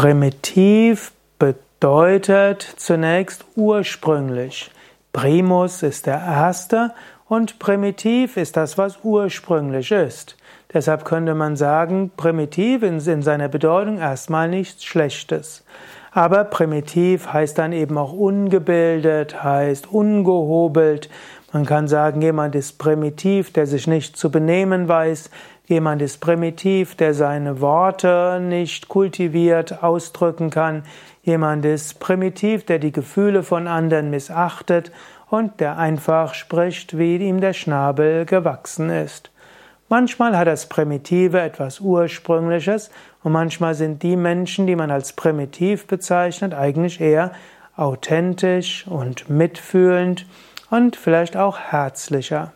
Primitiv bedeutet zunächst ursprünglich. Primus ist der Erste und primitiv ist das, was ursprünglich ist. Deshalb könnte man sagen, primitiv in, in seiner Bedeutung erstmal nichts Schlechtes. Aber primitiv heißt dann eben auch ungebildet, heißt ungehobelt. Man kann sagen, jemand ist primitiv, der sich nicht zu benehmen weiß. Jemand ist primitiv, der seine Worte nicht kultiviert ausdrücken kann. Jemand ist primitiv, der die Gefühle von anderen missachtet und der einfach spricht, wie ihm der Schnabel gewachsen ist. Manchmal hat das Primitive etwas Ursprüngliches und manchmal sind die Menschen, die man als primitiv bezeichnet, eigentlich eher authentisch und mitfühlend und vielleicht auch herzlicher.